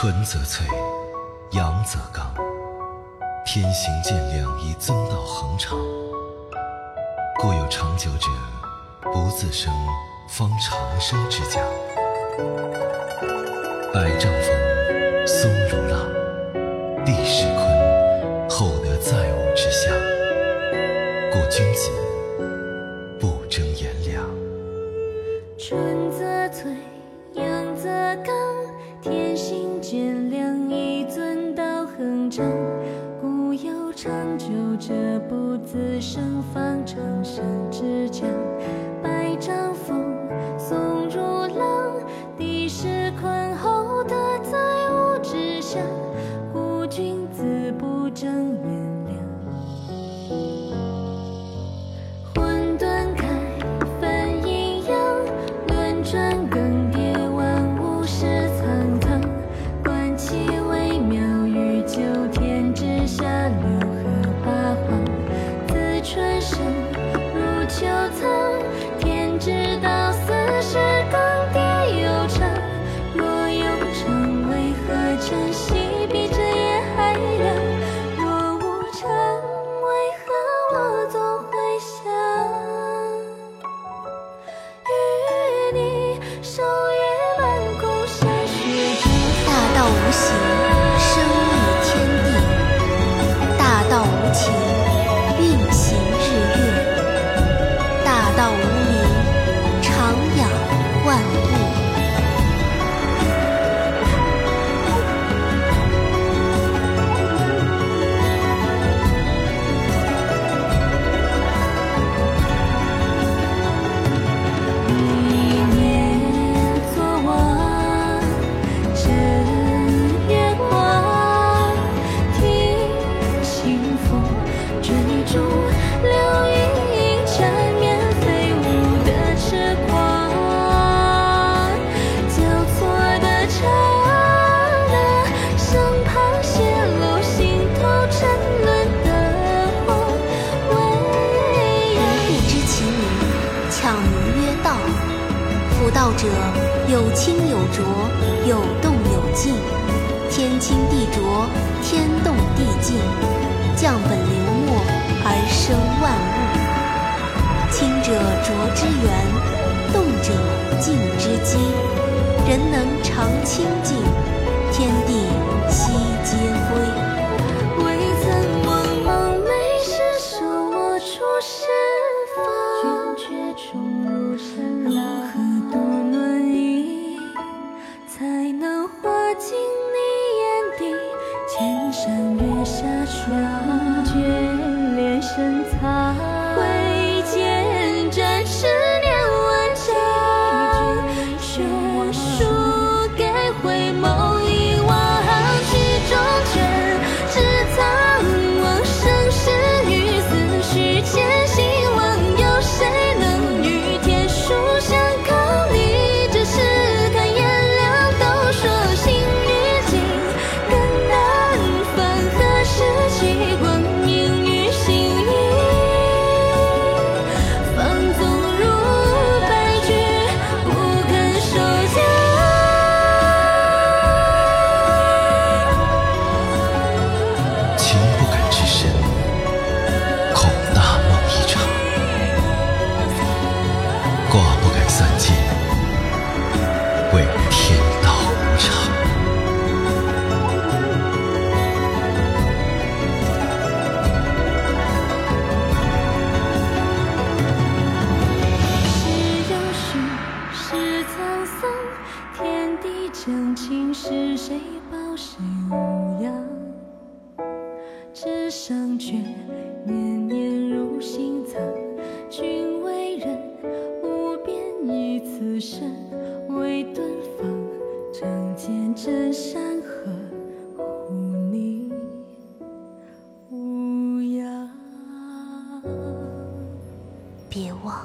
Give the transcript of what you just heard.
春则翠，阳则刚。天行健两仪增道恒长，故有长久者不自生，方长生之讲。百丈峰，松如蜡；地势坤，厚德载物之象。故君子此生，方长生之讲。百丈峰，松如浪；地势坤，厚德载物之象。故君子不争炎凉。混沌开，分阴阳，轮转万物。有清有浊，有动有静。天清地浊，天动地静，降本流末而生万物。清者浊之源，动者静之基。人能常清静，天地纸上诀，年年入心藏。君为人无边，以此身为顿方。仗剑镇山河，护你无恙。别忘。